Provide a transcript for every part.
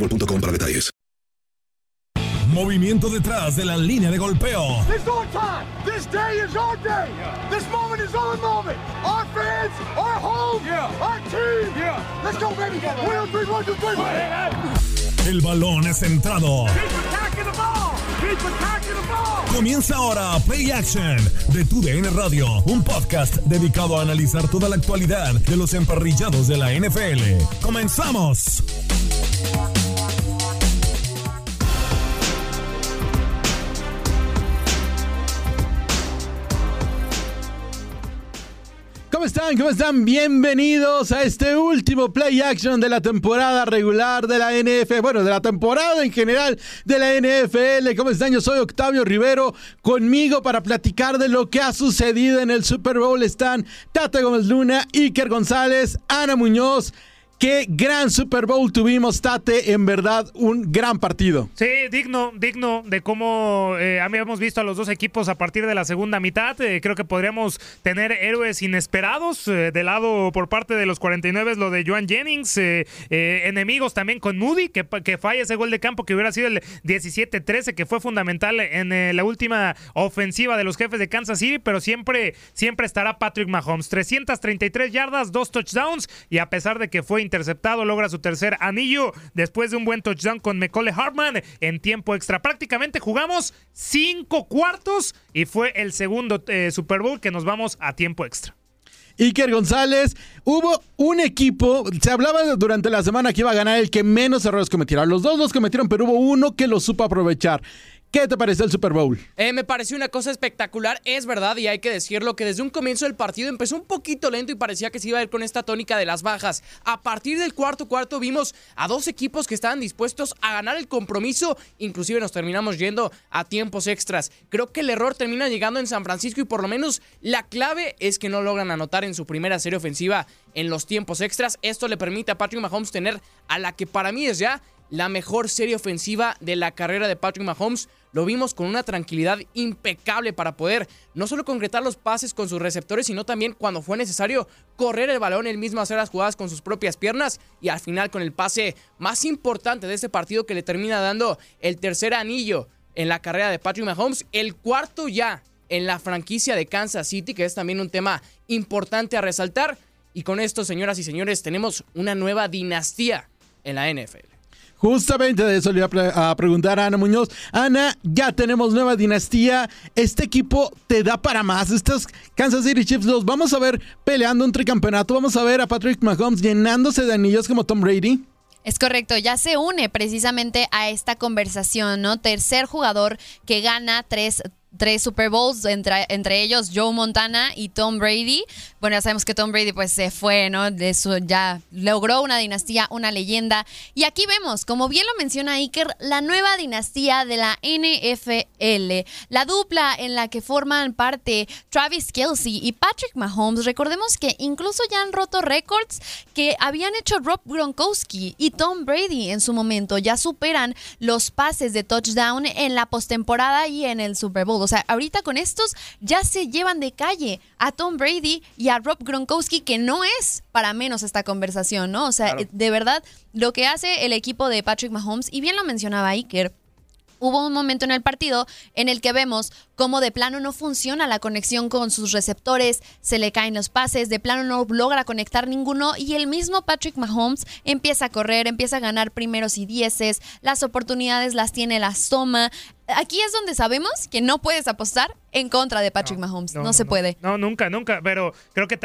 boostmobile.com para detalles. Movimiento detrás de la línea de golpeo. It's our time. This day is our day. This moment is our moment. Our fans, our home, our team. Let's go, baby. One, two, three, one, two, three. El balón es centrado. Keep attacking the ball. Keep attacking the ball. Comienza ahora Play Action de Tu DN Radio, un podcast dedicado a analizar toda la actualidad de los emparrillados de la NFL. ¡Comenzamos! ¿Cómo están? ¿Cómo están? Bienvenidos a este último play action de la temporada regular de la NFL. Bueno, de la temporada en general de la NFL. ¿Cómo están? Yo soy Octavio Rivero. Conmigo para platicar de lo que ha sucedido en el Super Bowl están Tata Gómez Luna, Iker González, Ana Muñoz. Qué gran Super Bowl tuvimos, Tate. En verdad, un gran partido. Sí, digno, digno de cómo eh, habíamos visto a los dos equipos a partir de la segunda mitad. Eh, creo que podríamos tener héroes inesperados. Eh, de lado por parte de los 49, lo de Joan Jennings. eh, enemigos también con Moody, que, que falla ese gol de campo que hubiera sido el 17-13, que fue fundamental en la última ofensiva de los jefes de Kansas City. Pero siempre, siempre estará Patrick Mahomes. 333 yardas, dos touchdowns. Y a pesar de que fue interceptado, logra su tercer anillo después de un buen touchdown con Mecole Hartman en tiempo extra. Prácticamente jugamos cinco cuartos y fue el segundo eh, Super Bowl que nos vamos a tiempo extra. Iker González, hubo un equipo, se hablaba durante la semana que iba a ganar el que menos errores cometiera. Los dos los cometieron, pero hubo uno que lo supo aprovechar. ¿Qué te pareció el Super Bowl? Eh, me pareció una cosa espectacular, es verdad, y hay que decirlo que desde un comienzo del partido empezó un poquito lento y parecía que se iba a ir con esta tónica de las bajas. A partir del cuarto cuarto vimos a dos equipos que estaban dispuestos a ganar el compromiso, inclusive nos terminamos yendo a tiempos extras. Creo que el error termina llegando en San Francisco y por lo menos la clave es que no logran anotar en su primera serie ofensiva en los tiempos extras. Esto le permite a Patrick Mahomes tener a la que para mí es ya la mejor serie ofensiva de la carrera de Patrick Mahomes. Lo vimos con una tranquilidad impecable para poder no solo concretar los pases con sus receptores, sino también cuando fue necesario correr el balón, él mismo hacer las jugadas con sus propias piernas y al final con el pase más importante de este partido que le termina dando el tercer anillo en la carrera de Patrick Mahomes, el cuarto ya en la franquicia de Kansas City, que es también un tema importante a resaltar. Y con esto, señoras y señores, tenemos una nueva dinastía en la NFL. Justamente de eso le iba a, pre a, preguntar a Ana Muñoz. Ana, ya tenemos nueva dinastía. Este equipo te da para más. Estos Kansas City Chiefs los vamos a ver peleando un tricampeonato. Vamos a ver a Patrick Mahomes llenándose de anillos como Tom Brady. Es correcto, ya se une precisamente a esta conversación, ¿no? Tercer jugador que gana tres tres Super Bowls, entre, entre ellos Joe Montana y Tom Brady. Bueno, ya sabemos que Tom Brady pues se fue, ¿no? De su, ya logró una dinastía, una leyenda. Y aquí vemos, como bien lo menciona Iker, la nueva dinastía de la NFL. La dupla en la que forman parte Travis Kelsey y Patrick Mahomes. Recordemos que incluso ya han roto récords que habían hecho Rob Gronkowski y Tom Brady en su momento. Ya superan los pases de touchdown en la postemporada y en el Super Bowl. O sea, ahorita con estos ya se llevan de calle a Tom Brady y a Rob Gronkowski, que no es para menos esta conversación, ¿no? O sea, de verdad, lo que hace el equipo de Patrick Mahomes, y bien lo mencionaba Iker, hubo un momento en el partido en el que vemos cómo de plano no funciona la conexión con sus receptores, se le caen los pases, de plano no logra conectar ninguno y el mismo Patrick Mahomes empieza a correr, empieza a ganar primeros y dieces, las oportunidades las tiene, las toma. Aquí es donde sabemos que no puedes apostar en contra de Patrick Mahomes, no, se puede. No, nunca, nunca, pero creo que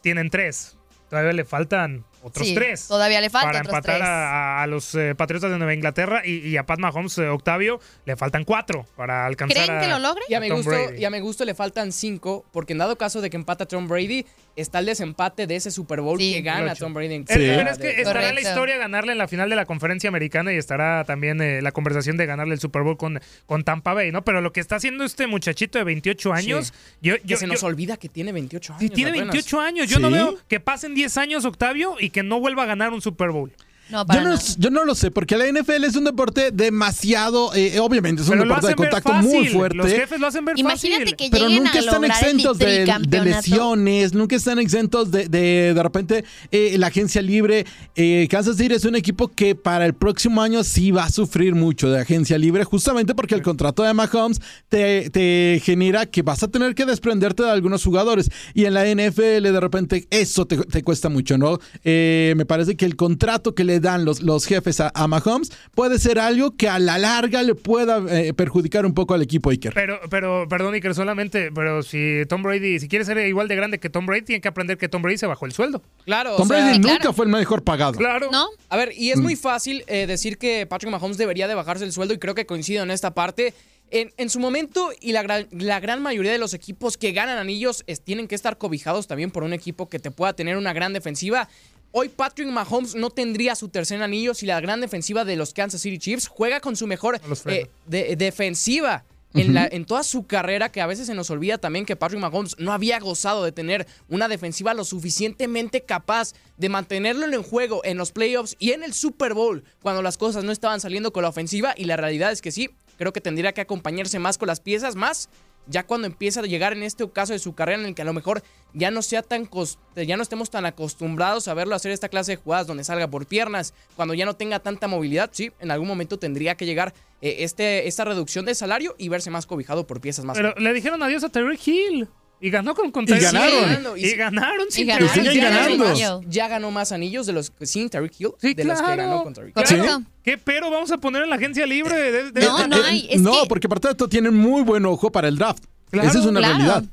tienen tres. Todavía le faltan otros tres. Todavía le falta Para empatar A, los eh, Patriotas de Nueva Inglaterra y, a Pat Mahomes, eh, Octavio, le faltan cuatro para alcanzar ¿Creen que lo logre? Y a, mi gusto, y a mi gusto le faltan cinco, porque en dado caso de que empata Tom Brady, está el desempate de ese Super Bowl que gana Tom Brady en Pero es que estará la historia ganarle en la final de la conferencia americana y estará también eh, la conversación de ganarle el Super Bowl con, con Tampa Bay, ¿no? Pero lo que está haciendo este muchachito de 28 años. Yo, que se nos olvida que tiene 28 años. Sí, tiene 28 años. Yo no veo que pasen 10 años, Octavio, y que no vuelva a ganar un Super Bowl. No, yo, no, yo, no, lo sé, porque la NFL es un deporte demasiado, eh, obviamente es un deporte de contacto muy fuerte. Los jefes lo hacen ver Imagínate que pero nunca a están exentos de, de, lesiones, nunca están exentos de de, de repente eh, la agencia libre. Eh, Kansas City es un equipo que para el próximo año sí va a sufrir mucho de agencia libre, justamente porque el contrato de Mahomes te, te genera que vas a tener que desprenderte de algunos jugadores. Y en la NFL de repente eso te, te cuesta mucho, ¿no? me parece que el contrato que le dan los, los jefes a, Mahomes puede ser algo que a la larga le pueda eh, perjudicar un poco al equipo Iker. Pero, pero, perdón Iker, solamente, pero si Tom Brady, si quiere ser igual de grande que Tom Brady, tiene que aprender que Tom Brady se bajó el sueldo. Claro. Tom Brady nunca fue el mejor pagado. Claro. ¿No? A ver, y es muy fácil eh, decir que Patrick Mahomes debería de bajarse el sueldo y creo que coincido en esta parte. En, en, su momento y la gran, la gran mayoría de los equipos que ganan anillos tienen que estar cobijados también por un equipo que te pueda tener una gran defensiva. Hoy Patrick Mahomes no tendría su tercer anillo si la gran defensiva de los Kansas City Chiefs juega con su mejor eh, defensiva. En, la, en, toda su carrera, que a veces se nos olvida también que Patrick Mahomes no había gozado de tener una defensiva lo suficientemente capaz de mantenerlo en juego en los playoffs y en el Super Bowl cuando las cosas no estaban saliendo con la ofensiva. Y la realidad es que sí, creo que tendría que acompañarse más con las piezas, más ya cuando empieza a llegar en este caso de su carrera en el que a lo mejor ya no sea tan ya no estemos tan acostumbrados a verlo hacer esta clase de jugadas donde salga por piernas, cuando ya no tenga tanta movilidad, sí, en algún momento tendría que llegar eh, este, esta reducción de salario y verse más cobijado por piezas más. Pero le dijeron adiós a Terry Hill. Y ganó con, contra y ganaron. Y, ganaron sin ganando. Ya ganó más anillos de los sin Terry Hill de los que ganó con Terry Hill. ¿Qué pero vamos a poner en la agencia libre? no, no hay. no, porque aparte de esto tienen muy buen ojo para el draft. Esa es una realidad.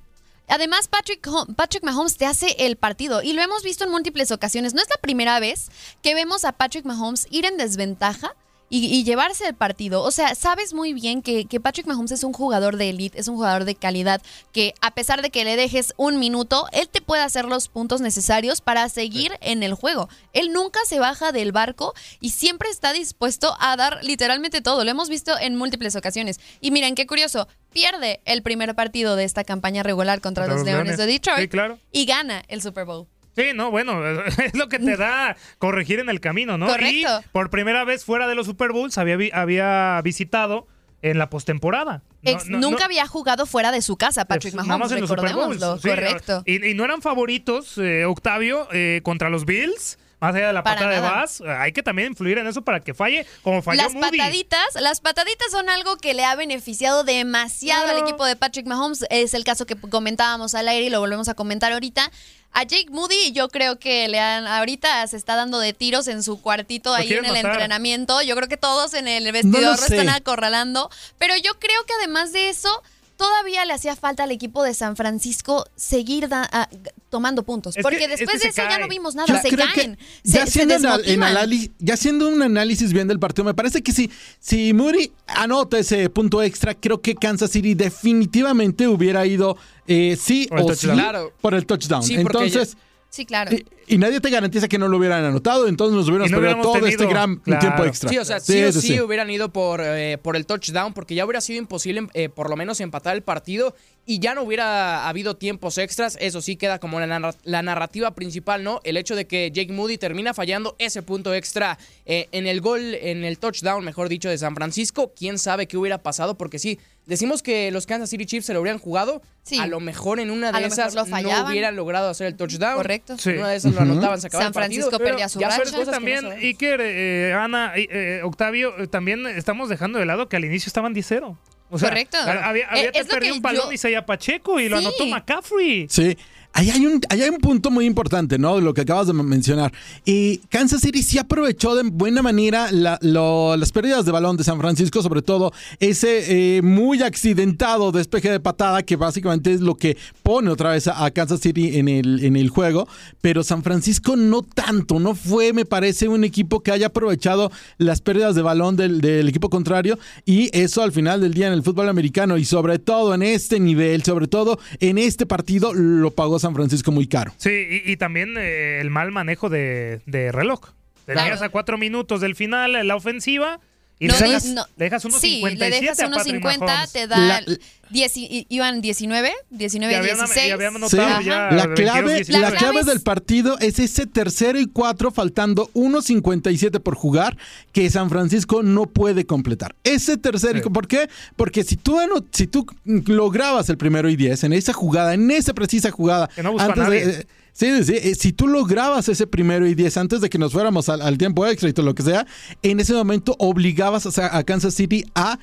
Además, Patrick, Patrick Mahomes te hace el partido y lo hemos visto en múltiples ocasiones. No es la primera vez que vemos a Patrick Mahomes ir en desventaja y, llevarse el partido. O sea, sabes muy bien que, que, Patrick Mahomes es un jugador de elite, es un jugador de calidad, que a pesar de que le dejes un minuto, él te puede hacer los puntos necesarios para seguir en el juego. Él nunca se baja del barco y siempre está dispuesto a dar literalmente todo. Lo hemos visto en múltiples ocasiones. Y miren, qué curioso, pierde el primer partido de esta campaña regular contra, los, Leones, de Detroit y gana el Super Bowl. Sí, no, bueno, es lo que te da corregir en el camino, ¿no? Correcto. Y por primera vez fuera de los Super Bowls había, había visitado en la postemporada. nunca había jugado fuera de su casa, Patrick Mahomes, recordémoslo. correcto. Y, no eran favoritos, eh, Octavio, eh, contra los Bills más allá de la patada de Bass, hay que también influir en eso para que falle como falló Las pataditas, las pataditas son algo que le ha beneficiado demasiado al equipo de Patrick Mahomes. Es el caso que comentábamos al aire y lo volvemos a comentar ahorita. A Jake Moody yo creo que le han, ahorita se está dando de tiros en su cuartito ahí en el entrenamiento. Yo creo que todos en el vestidor lo están acorralando. Pero yo creo que además de eso, todavía le hacía falta al equipo de San Francisco seguir da- ah, tomando puntos. Es porque que- es después que de eso ya no vimos nada, se caen, ya, se, se haciendo anal- en anali- ya haciendo un análisis bien del partido, me parece que si, si Moody anota ese punto extra, creo que Kansas City definitivamente hubiera ido eh, sí Por el o touchdown. sí Claro. por el touchdown. Sí, Entonces, Sí, claro. y, y nadie te garantiza que no lo hubieran anotado, entonces nos hubiéramos Y no perdido hubiéramos todo este tenido- gran claro. tiempo extra. Sí, o sea, sí, o sí, hubieran ido por, eh, por el touchdown, porque ya hubiera sido imposible eh, por lo menos empatar el partido y ya no hubiera habido tiempos extras. Eso sí queda como la, narra- la narrativa principal, ¿no? El hecho de que Jake Moody termina fallando ese punto extra eh, en el gol, en el touchdown, mejor dicho, de San Francisco. ¿Quién sabe qué hubiera pasado? Porque sí, decimos que los Kansas City Chiefs se lo hubieran jugado. Sí. A lo mejor en una de lo esas lo no hubieran logrado hacer el touchdown. Correcto. Sí. En una de esas lo anotaban, se acababa San el partido. Francisco perdía su racha. cosas que no también. Iker, eh, Ana, eh, eh, Octavio, eh, también estamos dejando de lado que al inicio estaban 10-0. O sea, Correcto. Había, había Eh, te es lo que un balón yo- Isaiah Pacheco y lo Sí. anotó McCaffrey. Sí. Ahí hay, un, ahí hay un punto muy importante, ¿no? Lo que acabas de mencionar. Y Kansas City sí aprovechó de buena manera las pérdidas de balón de San Francisco, sobre todo ese eh, muy accidentado despeje de patada, que básicamente es lo que pone otra vez a, a Kansas City en el, en el juego. Pero San Francisco no tanto, no fue, me parece, un equipo que haya aprovechado las pérdidas de balón del, del equipo contrario. Y eso al final del día en el fútbol americano y sobre todo en este nivel, sobre todo en este partido, lo pagó San Francisco muy caro. Sí, y, y también eh, el mal manejo de, de reloj. Tenías Claro. a cuatro minutos del final la ofensiva y No, le, dejas, no. le dejas unos sí, 57 le dejas unos Patrick 50, Mahomes. te da La- el 10 y- iban 19, 19, Y habían- 16. y habían Sí, ya la 22, clave, 19. la La clave es- del partido es ese tercero y cuatro faltando 1.57 por jugar que San Francisco no puede completar. Ese tercero y Sí. ¿por qué? Porque si tú, si tú lograbas el primero y 10 en esa jugada, en esa precisa jugada, Que no antes de- nadie. eh, Sí, sí, eh, si tú lograbas ese primero y 10 antes de que nos fuéramos al, al tiempo extra y todo lo que sea, en ese momento obligabas a, a Kansas City a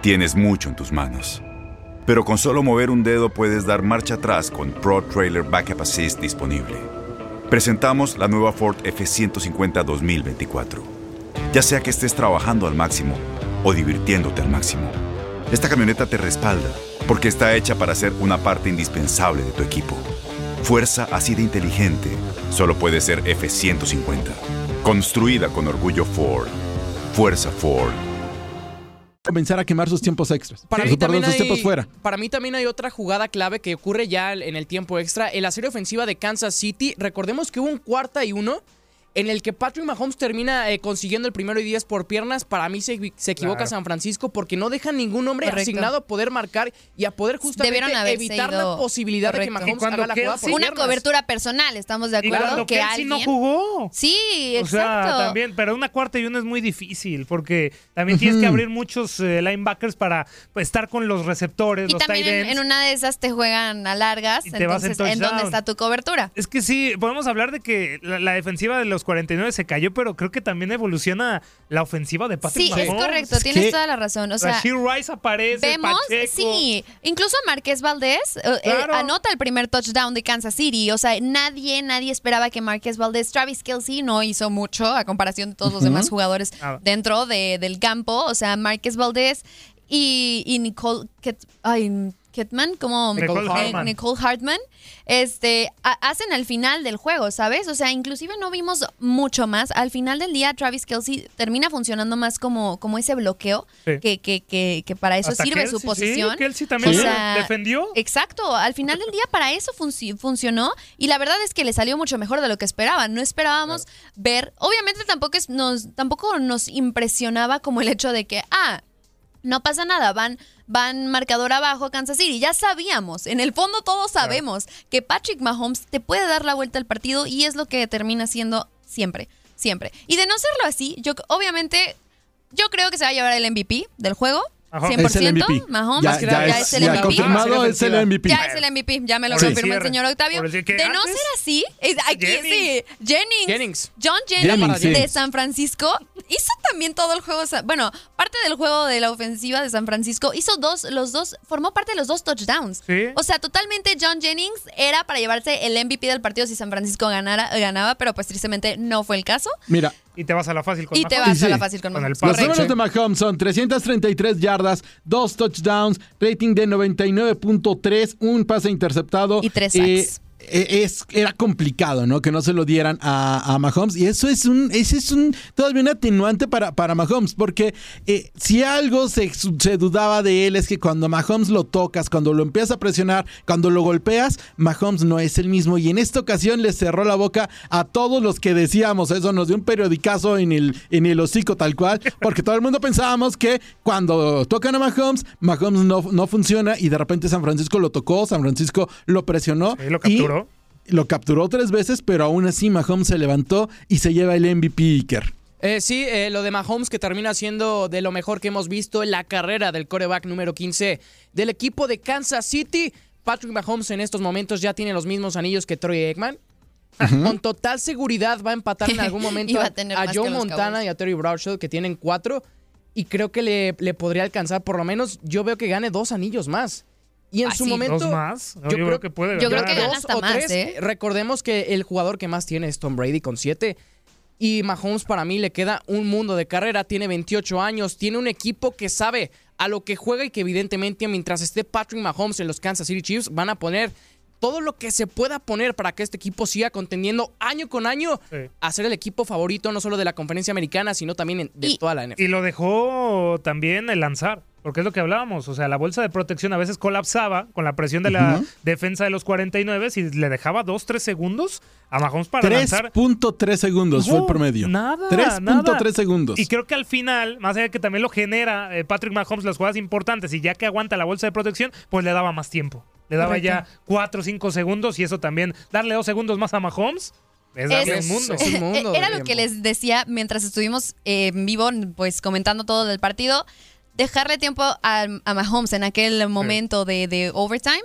Tienes mucho en tus manos. Pero con solo mover un dedo puedes dar marcha atrás con Pro Trailer Backup Assist disponible. Presentamos la nueva Ford F150 2024. Ya sea que estés trabajando al máximo o divirtiéndote al máximo, esta camioneta te respalda porque está hecha para ser una parte indispensable de tu equipo. Fuerza así de inteligente solo puede ser F150. Construida con orgullo Ford. Fuerza Ford. comenzar a quemar sus tiempos extras. Para mí, perdón, también sus tiempos hay, fuera. para mí también hay otra jugada clave que ocurre ya en el tiempo extra. En la serie ofensiva de Kansas City, recordemos que hubo un cuarta y uno en el que Patrick Mahomes termina eh, consiguiendo el primero y diez por piernas. Para mí se, se equivoca Claro. San Francisco porque no deja ningún hombre Correcto. asignado a poder marcar y a poder justamente evitar ido- la posibilidad de que. Y Mahomes cuando haga la jugada por Kelsey- Una piernas. cobertura personal, estamos de Y acuerdo cuando que Kelsey alguien no jugó. Sí, O exacto. sea, también, pero una cuarta y una es muy difícil porque también tienes que abrir muchos eh, linebackers para pues, estar con los receptores, y los también tight en, ends. en una de esas te juegan a largas, Y te vas en entonces ¿en, dónde está tu cobertura? Es que sí, podemos hablar de que la, la defensiva de los 49 se cayó, pero creo que también evoluciona la ofensiva de Patrick Sí, es correcto, tienes que- toda la razón. O sea, Rashee Rice aparece, Vemos, Pacheco. sí, incluso Marqués Valdés eh, eh, Claro. anota el primer touchdown de Kansas City. O sea, nadie, nadie esperaba que Marqués Valdés, Travis Kelsey no hizo mucho a comparación de todos los demás jugadores Ah. dentro de- del campo. O sea, Marqués Valdés y, y Nicole Kit- ay, Kidman, como Nicole eh, Hartman. Nicole Hartman, este, ha- hacen al final del juego, ¿sabes? O sea, inclusive no vimos mucho más. Al final del día, Travis Kelsey termina funcionando más como, como ese bloqueo Sí. que, que, que, que para eso Hasta sirve su posición. Sí, Kelsey también O lo sea, defendió. Exacto, al final del día para eso funci- funcionó y la verdad es que le salió mucho mejor de lo que esperaban. No esperábamos ver, obviamente tampoco es- nos tampoco nos impresionaba como el hecho de que ah, no pasa nada, van van marcador abajo Kansas City. Ya sabíamos, en el fondo todos sabemos que Patrick Mahomes te puede dar la vuelta al partido y es lo que termina siendo siempre, siempre. Y de no serlo así, yo obviamente yo creo que se va a llevar el MVP del juego. Ajá. 100%, Es el MVP. Mahomes Ya, ya ya es el MVP. confirmado es el MVP. Ya es el MVP, ya me lo confirmó el señor Octavio. De no ser así, es- aquí Jennings. sí, Jennings, Jennings. John Jennings, Jennings, sí. de San Francisco hizo también todo el juego, bueno, parte del juego de la ofensiva de San Francisco, hizo dos, los dos, formó parte de los dos touchdowns. Sí. O sea, totalmente John Jennings era para llevarse el MVP del partido si San Francisco ganara, ganaba, pero pues tristemente no fue el caso. Mira, Y te vas a la fácil con Y te Mahomes. vas a la fácil con Con el Mahomes. Los números de Mahomes son 333 yardas, dos touchdowns, rating de 99.3, un pase interceptado. Y tres Eh, sacks. Eh, es, era complicado, ¿no? Que no se lo dieran a, a Mahomes. Y eso es un, ese es un todavía un atenuante para, para Mahomes. Porque eh, si algo se, se dudaba de él es que cuando Mahomes lo tocas, cuando lo empiezas a presionar, cuando lo golpeas, Mahomes no es el mismo. Y en esta ocasión le cerró la boca a todos los que decíamos eso. Nos dio un periodicazo en el, en el hocico tal cual. Porque todo el mundo pensábamos que cuando tocan a Mahomes, Mahomes no, no funciona. Y de repente San Francisco lo tocó, San Francisco lo presionó. Sí, lo y capturó. Lo capturó tres veces, pero aún así Mahomes se levantó y se lleva el MVP Iker. Eh, sí, eh, lo de Mahomes que termina siendo de lo mejor que hemos visto en la carrera del coreback número 15 del equipo de Kansas City. Patrick Mahomes en estos momentos ya tiene los mismos anillos que Troy Aikman. Con total seguridad va a empatar en algún momento a, Joe Montana y a Terry Bradshaw que tienen cuatro. Y creo que le, le podría alcanzar, por lo menos yo veo que gane dos anillos más. Y en ¿Ah, su sí? momento... ¿Dos más? No, yo creo que puede Yo creo ganar. que gana dos hasta o más, tres. ¿eh? Recordemos que el jugador que más tiene es Tom Brady con siete. Y Mahomes para mí le queda un mundo de carrera. Tiene 28 años. Tiene un equipo que sabe a lo que juega y que evidentemente mientras esté Patrick Mahomes en los Kansas City Chiefs van a poner todo lo que se pueda poner para que este equipo siga contendiendo año con año Sí. a ser el equipo favorito no solo de la conferencia americana, sino también de Y- toda la NFL. Y lo dejó también el lanzar, porque es lo que hablábamos. O sea, la bolsa de protección a veces colapsaba con la presión de la defensa de los 49 y le dejaba 2-3 segundos a Mahomes para lanzar. 3.3 segundos fue el promedio. Nada. 3.3 nada. segundos. Y creo que al final, más allá de que también lo genera eh, Patrick Mahomes las jugadas importantes y ya que aguanta la bolsa de protección, pues le daba más tiempo. Le daba ya 4 o 5 segundos y eso también, darle 2 segundos más a Mahomes, es darle Es- un mundo. es un mundo Era lo que les decía mientras estuvimos eh, en vivo, pues comentando todo del partido. Dejarle tiempo a, a Mahomes en aquel momento de, de overtime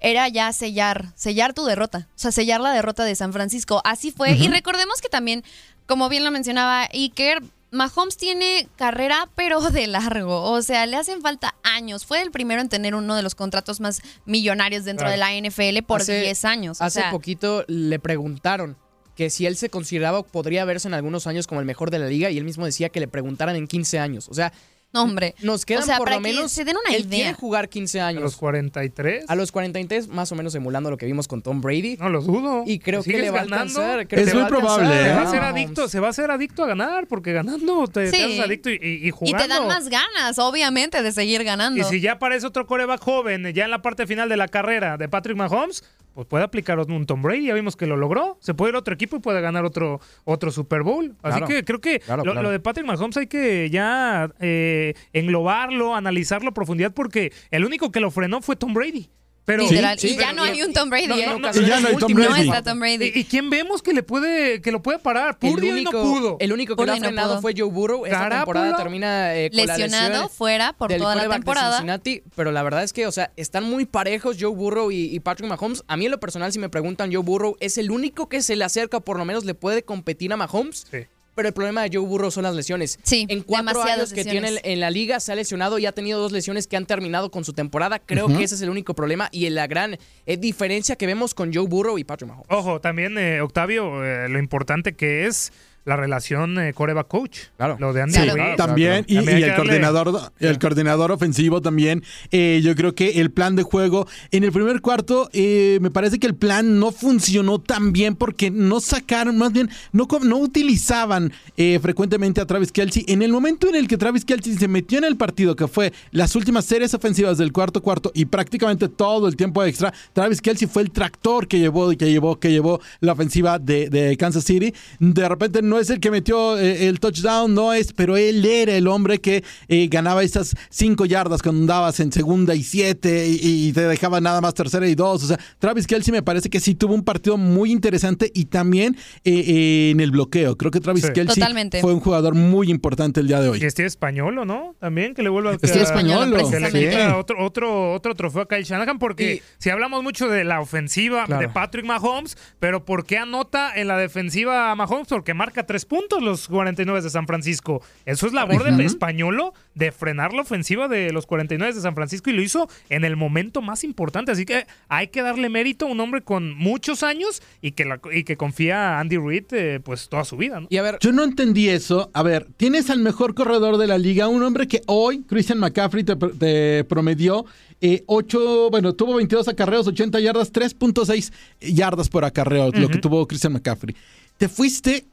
era ya sellar, sellar tu derrota. O sea, sellar la derrota de San Francisco. Así fue. Y recordemos que también, como bien lo mencionaba Iker, Mahomes tiene carrera, pero de largo. O sea, le hacen falta años. Fue el primero en tener uno de los contratos más millonarios dentro Claro. de la NFL por Hace- 10 años. O Hace sea, poquito le preguntaron que si él se consideraba o podría verse en algunos años como el mejor de la liga y él mismo decía que le preguntaran en 15 años. O sea, no, hombre. nos quedan o sea, por para lo que menos. se den una él quiere idea. jugar 15 A años. los 43. A los 43, más o menos emulando lo que vimos con Tom Brady. No lo dudo. Y creo que ¿Sigues le va a alcanzar. creo Es que muy a probable, Se ¿eh? va a a ser adicto, se va a hacer adicto a ganar, porque ganando te, te Sí. haces adicto y, y- y Y jugando. te dan más ganas, obviamente, de seguir ganando. Y si ya aparece otro coreback joven, ya en la parte final de la carrera de Patrick Mahomes, pues puede aplicar un Tom Brady. Ya vimos que lo logró. Se puede ir a otro equipo y puede ganar otro, otro Super Bowl. Así Claro. que creo que Claro, lo, claro. lo de Patrick Mahomes hay que ya eh, englobarlo, analizarlo a profundidad, porque el único que lo frenó fue Tom Brady. Pero, Literal. sí, y ya pero- no hay un Tom Brady, No, ¿eh? no, no, Y ya no hay Tom No Brady. está Tom Brady. ¿Y, y quién vemos que le puede que lo puede parar? El Purdy hoy único, no pudo. el único que lo ha frenado fue Joe Burrow. Esta temporada termina eh, con la Lesionado fuera por del toda la quarterback de temporada. Cincinnati, pero la verdad es que, o sea, están muy parejos Joe Burrow y, y Patrick Mahomes. A mí en lo personal, si me preguntan, Joe Burrow es el único que se le acerca, o por lo menos le puede competir a Mahomes. Sí. Pero el problema de Joe Burrow son las lesiones. Sí, en cuatro años que lesiones. tiene en la liga se ha lesionado y ha tenido dos lesiones que han terminado con su temporada. Creo que ese es el único problema y la gran eh, diferencia que vemos con Joe Burrow y Patrick Mahomes. Ojo, también, eh, Octavio, eh, lo importante que es la relación eh, coreback-coach. Claro. Lo de Andy Sí, también. Y, También y el darle- coordinador, el coordinador ofensivo también. eh, yo creo que el plan de juego en el primer cuarto, eh, me parece que el plan no funcionó tan bien porque no sacaron, más bien, no, no utilizaban eh, frecuentemente a Travis Kelsey. En el momento en el que Travis Kelsey se metió en el partido, que fue las últimas series ofensivas del cuarto cuarto y prácticamente todo el tiempo extra, Travis Kelsey fue el tractor que llevó, que llevó, que llevó la ofensiva de, de Kansas City. De repente no es el que metió eh, el touchdown, no es, pero él era el hombre que eh, ganaba esas cinco yardas cuando andabas en segunda y siete y, y te dejaba nada más tercera y dos. O sea, Travis Kelsey me parece que sí tuvo un partido muy interesante y también eh, eh, en el bloqueo. Creo que Travis Sí. Kelsey Totalmente. fue un jugador muy importante el día de Y hoy. este español, ¿o no? También que le vuelva a Este español, que le sí. quita otro, otro, otro trofeo a Kyle Shanahan, porque Y- si hablamos mucho de la ofensiva Claro. de Patrick Mahomes, pero ¿por qué anota en la defensiva a Mahomes? Porque marca saca tres puntos los 49 de San Francisco. Eso es labor del españolo de frenar la ofensiva de los 49 de San Francisco y lo hizo en el momento más importante. Así que hay que darle mérito a un hombre con muchos años y que, la- y que confía a Andy Reid eh, pues toda su vida. ¿no? Y a ver, Yo no entendí eso. A ver, tienes al mejor corredor de la liga, un hombre que hoy, Christian McCaffrey, te, te promedió eh, 8, bueno, tuvo 22 acarreos, 80 yardas, 3.6 yardas por acarreo, lo que tuvo Christian McCaffrey. Te fuiste,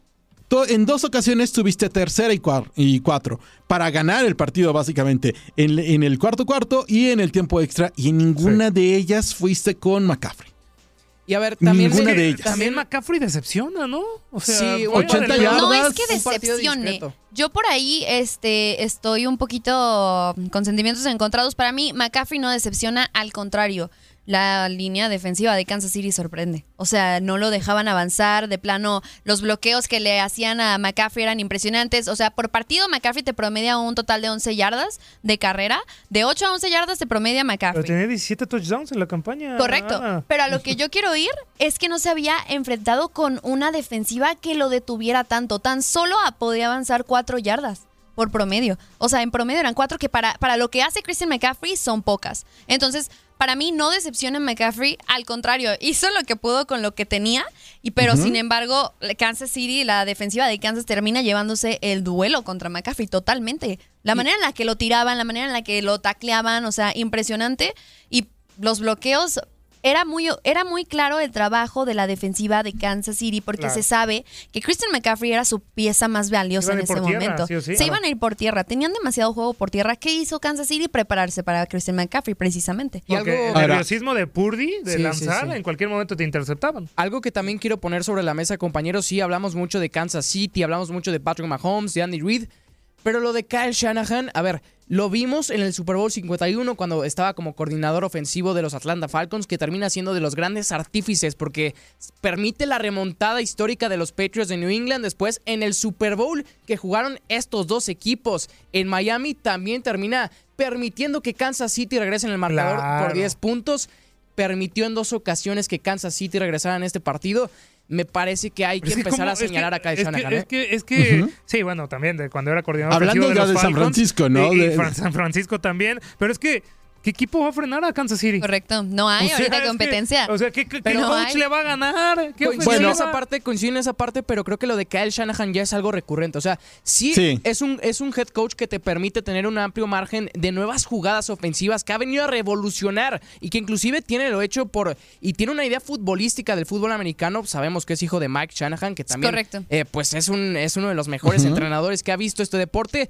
en dos ocasiones tuviste tercera y, cuar- y cuatro para ganar el partido, básicamente, en, en el cuarto cuarto y en el tiempo extra, y en ninguna de ellas fuiste con McCaffrey. y a ver, también. Ninguna de ellas. También McCaffrey decepciona, ¿no? O sea, Sí, fue 80 para el- yardas. No es que decepcione. Yo por ahí este, estoy un poquito con sentimientos encontrados. Para mí, McCaffrey no decepciona, al contrario. La línea defensiva de Kansas City sorprende. O sea, no lo dejaban avanzar. De plano, los bloqueos que le hacían a McCaffrey eran impresionantes. O sea, por partido, McCaffrey te promedia un total de 11 yardas de carrera. De 8 a 11 yardas te promedia Pero McCaffrey. tenía 17 touchdowns en la campaña. Correcto. Ah. Pero a lo que yo quiero ir es que no se había enfrentado con una defensiva que lo detuviera tanto. Tan solo podía avanzar cuatro yardas por promedio. O sea, en promedio eran cuatro que para, para lo que hace Christian McCaffrey son pocas. Entonces, para mí no decepciona McCaffrey, al contrario, hizo lo que pudo con lo que tenía, y pero sin embargo, Kansas City, la defensiva de Kansas termina llevándose el duelo contra McCaffrey totalmente. La manera en la que lo tiraban, la manera en la que lo tacleaban, o sea, impresionante. Y los bloqueos, era muy, era muy claro el trabajo de la defensiva de Kansas City porque Claro. se sabe que Christian McCaffrey era su pieza más valiosa en ese tierra, momento. sí o sí. Se Claro. iban a ir por tierra, tenían demasiado juego por tierra. ¿Qué hizo Kansas City? Prepararse para Christian McCaffrey, precisamente. Y algo- el nerviosismo de Purdy, de Sí, sí, lanzar, sí. en cualquier momento te interceptaban. Algo que también quiero poner sobre la mesa, compañeros, sí, hablamos mucho de Kansas City, hablamos mucho de Patrick Mahomes, de Andy Reid, pero lo de Kyle Shanahan, a ver, lo vimos en el Super Bowl 51 cuando estaba como coordinador ofensivo de los Atlanta Falcons, que termina siendo de los grandes artífices porque permite la remontada histórica de los Patriots de New England después en el Super Bowl que jugaron estos dos equipos. En Miami también termina permitiendo que Kansas City regrese en el marcador Claro. por 10 puntos. Permitió en dos ocasiones que Kansas City regresara en este partido. Me parece que hay que Es que empezar como- a señalar es que- a Kyle es que- Shanahan. Es ¿eh? que, es que sí, bueno, también de cuando era coordinador Hablando ofensivo de ya los de San Francisco, ¿no? Y, y De- San Francisco también. Pero es que, ¿qué equipo va a frenar a Kansas City? Correcto. No hay O sea, ahorita es que- competencia. o sea, ¿qué, qué- qué Pero coach hay. le va a ganar? En esa parte, coincido en esa parte, pero creo que lo de Kyle Shanahan ya es algo recurrente. O sea, sí, Sí. Es, un, es un head coach que te permite tener un amplio margen de nuevas jugadas ofensivas que ha venido a revolucionar y que inclusive tiene lo hecho por y tiene una idea futbolística del fútbol americano. Sabemos que es hijo de Mike Shanahan, que también correcto. eh, pues es un es uno de los mejores entrenadores que ha visto este deporte,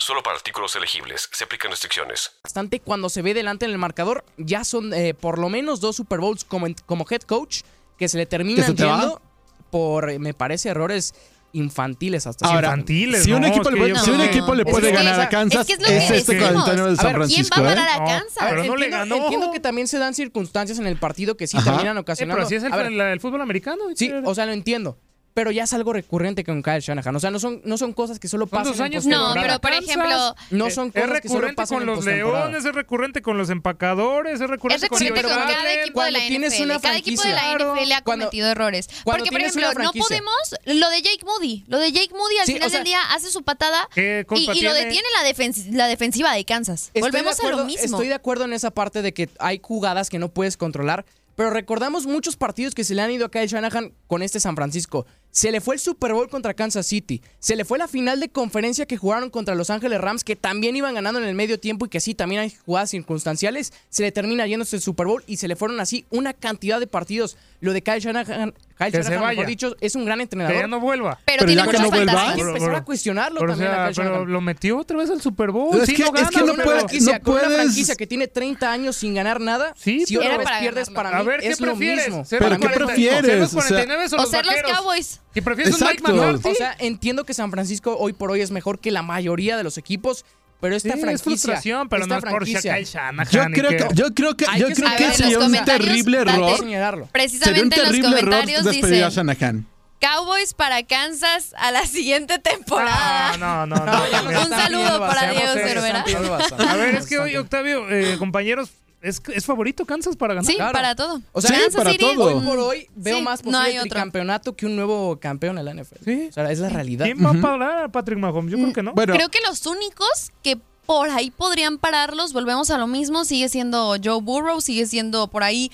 Solo para artículos elegibles. Se aplican restricciones. bastante cuando se ve delante en el marcador. Ya son eh, por lo menos dos Super Bowls como, en- como head coach que se le ¿Que terminan se te va? yendo por, eh, me parece, errores infantiles hasta Ahora, infantiles, si un equipo, es le, que puede- yo si un que- equipo le Es puede que- ganar a es Kansas, que es lo es, que este. 49 de San ver, ¿quién Francisco. ¿Quién va a ¿eh? ganar a No, Kansas? A ver, Pero no le entiendo, ganó. entiendo que también se dan circunstancias en el partido que sí Ajá. terminan Eh, ocasionando. pero así es el, ver, el- el fútbol americano. sí, o sea, lo entiendo. Pero ya es algo recurrente con Kyle Shanahan. O sea, no son, no son cosas que solo ¿Cuántos pasan años en No, pero por ejemplo, No son es cosas que solo recurrente pasan con los leones, es recurrente con los empacadores, es recurrente, Es recurrente con con los cada equipo de la NFL. una Cada equipo de la. NFL ha Cuando- cometido errores. Porque, por ejemplo, no podemos. Lo de Jake Moody. Lo de Jake Moody al Sí, final o sea, del día hace su patada ¿Qué y, lo tiene? detiene la, defens- la defensiva de Kansas. Estoy Volvemos de acuerdo- a lo mismo. Estoy de acuerdo en esa parte de que hay jugadas que no puedes controlar, pero recordamos muchos partidos que se le han ido a Kyle Shanahan con este San Francisco. Se le fue el Super Bowl contra Kansas City. Se le fue la final de conferencia que jugaron contra Los Ángeles Rams, que también iban ganando en el medio tiempo y que sí, también hay jugadas circunstanciales. Se le termina yéndose el Super Bowl y se le fueron así una cantidad de partidos. Lo de Kyle Shanahan, Kyle Que Shanahan, mejor dicho, es un gran Que entrenador. ya no vuelva. Pero, Pero tiene ya que muchas no vuelva. Hay que Pero- a cuestionarlo Pero, o también a sea, Kyle pero Shanahan. lo metió otra vez al Super Bowl. Es sí que- lo es que no una puede- franquicia, no con una puedes- franquicia que tiene 30 años sin ganar nada, Sí, si otra vez para pierdes ganarlo. para mí A ver, ¿qué es lo prefieres? mismo. ¿Ser ¿Pero qué 40 prefieres? ¿Ser los O sea- 49 o O los ser los? Cowboys. ¿Y prefieres un Mike. McCarthy? O sea, entiendo que San Francisco hoy por hoy es mejor que la mayoría de los equipos, pero esta Sí, franquicia. es frustración, pero esta no es por franquicia- Kyle Shanahan. Yo creo que, yo creo que, yo que creo que ver, sería un terrible error. señalarlo. Sería un Precisamente en los terrible error comentarios a dicen Shanahan. Cowboys para Kansas a la siguiente temporada. No, no, no. No, Un saludo para Diego Cervera. A ver, es que hoy. Octavio, eh, compañeros, ¿es, ¿es favorito Kansas para ganar? Sí, Claro. para todo. O sea, Sí, Kansas para City, todo. Hoy por hoy veo Sí, más no hay posible otro. tricampeonato que un nuevo campeón en la NFL. Sí. O sea, es la realidad. ¿Quién va a parar a Patrick Mahomes? Yo creo que no. Bueno, Creo que los únicos que por ahí podrían pararlos, volvemos a lo mismo, sigue siendo Joe Burrow, sigue siendo por ahí.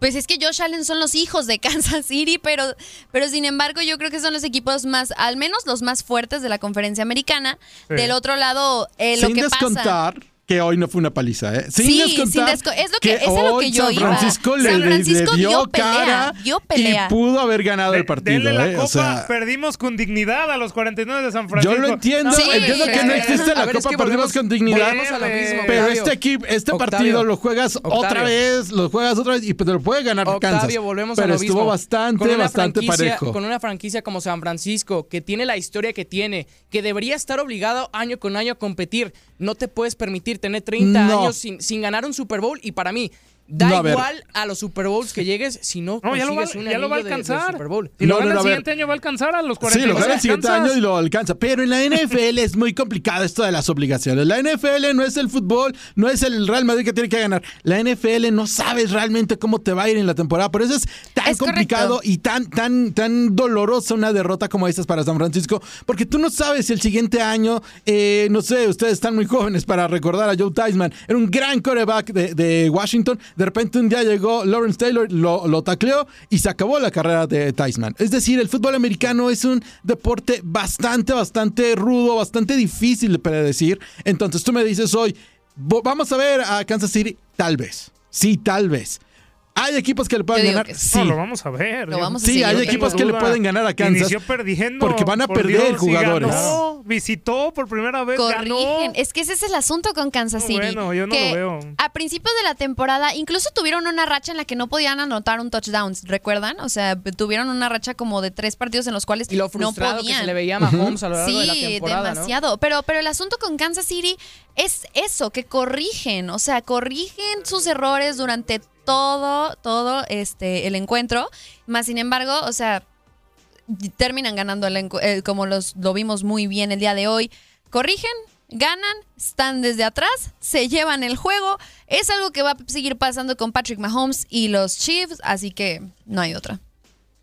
Pues es que Josh Allen son los hijos de Kansas City, pero, pero sin embargo yo creo que son los equipos más, al menos los más fuertes de la conferencia americana. Sí. Del otro lado, eh, lo sin que pasa... descontar que hoy no fue una paliza, ¿eh? Sin Sí, descontar sin desco- es lo que- es a lo hoy que yo San iba. Francisco le, San le- Francisco le dio, dio pelea, cara dio pelea. y pudo haber ganado De- el partido, la ¿eh? copa, O sea, perdimos con dignidad a los 49 de San Francisco. yo lo entiendo, Sí, entiendo que no existe la es copa, que perdimos con dignidad. volvemos a lo mismo, Pero este equipo, este Octavio. partido lo juegas otra vez, lo juegas otra vez y pues te lo puede ganar Octavio, Kansas. volvemos pero a lo estuvo mismo. bastante, bastante parejo. Con una franquicia como San Francisco, que tiene la historia que tiene, que debería estar obligado año con año a competir, no te puedes permitir tener 30 No. años sin, sin ganar un Super Bowl y para mí... Da No, a ver. igual a los Super Bowls que llegues si no, No, ya lo va, consigues un ya lo va a anillo de- alcanzar. Super Bowl. Si lo No, gana no, no, a el siguiente año va a alcanzar a los Sí, 49 lo gana el siguiente año y lo alcanza. Pero en la NFL es muy complicado esto de las obligaciones. La NFL no es el fútbol, no es el Real Madrid que tiene que ganar. La NFL no sabes realmente cómo te va a ir en la temporada. Por eso es tan Es complicado correcto. y tan, tan, tan dolorosa una derrota como esta para San Francisco. Porque tú no sabes si el siguiente año, eh, no sé, ustedes están muy jóvenes para recordar a Joe Theismann. Era un gran coreback de, de Washington. De repente un día llegó Lawrence Taylor, lo, lo tacleó y se acabó la carrera de Theismann. Es decir, el fútbol americano es un deporte bastante, bastante rudo, bastante difícil de predecir. Entonces tú me dices hoy, "Vo- vamos a ver a Kansas City, tal vez. Sí, tal vez. ¿Hay equipos que le pueden ganar? que Sí. No, lo vamos a ver. Lo Yo- vamos a Sí, seguir hay equipos que le pueden ganar a Kansas. Inició perdiendo. porque van a por perder Dios, jugadores. ganó, visitó por primera vez. Corrigen. Ganó. Es que ese es el asunto con Kansas No, City. bueno, yo no que lo veo. A principios de la temporada, incluso tuvieron una racha en la que no podían anotar un touchdown, ¿recuerdan? O sea, tuvieron una racha como de tres partidos en los cuales Y lo no frustrado que podían. se le veía a Mahomes a lo largo de la Sí, temporada, ¿no? demasiado. Pero, pero el asunto con Kansas City es eso, que corrigen, o sea, corrigen sus errores durante todo, todo este, el encuentro. Más sin embargo, o sea, terminan ganando el eh, como los, lo vimos muy bien el día de hoy. Corrigen, ganan, están desde atrás, se llevan el juego. Es algo que va a seguir pasando con Patrick Mahomes y los Chiefs, así que no hay otra.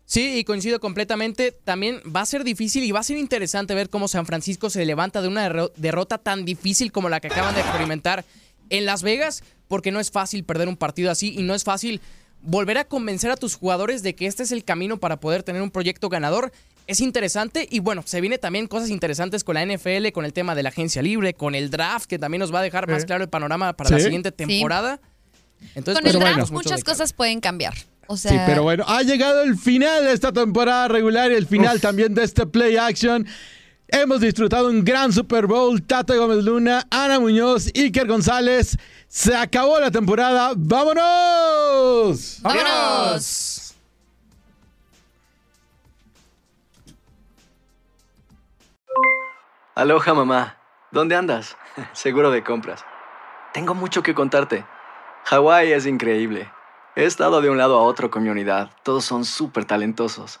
Sí, y coincido completamente. También va a ser difícil y va a ser interesante ver cómo San Francisco se levanta de una derro- derrota tan difícil como la que acaban de experimentar en Las Vegas, porque no es fácil perder un partido así y no es fácil volver a convencer a tus jugadores de que este es el camino para poder tener un proyecto ganador. Es interesante y bueno, se viene también cosas interesantes con la NFL, con el tema de la agencia libre, con el draft, que también nos va a dejar más claro el panorama para la siguiente temporada. Entonces, Con pues, el draft muchas cosas pueden cambiar. O sea, Sí, pero bueno, ha llegado el final de esta temporada regular y el final también de este Play Action. Hemos disfrutado un gran Super Bowl. Tata Gómez Luna, Ana Muñoz, Iker González. Se acabó la temporada. ¡Vámonos! ¡Vámonos! Aloha mamá, ¿dónde andas? Seguro de compras. Tengo mucho que contarte. Hawái es increíble. He estado de un lado a otro con mi unidad. Todos son súper talentosos.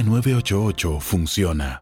988 funciona.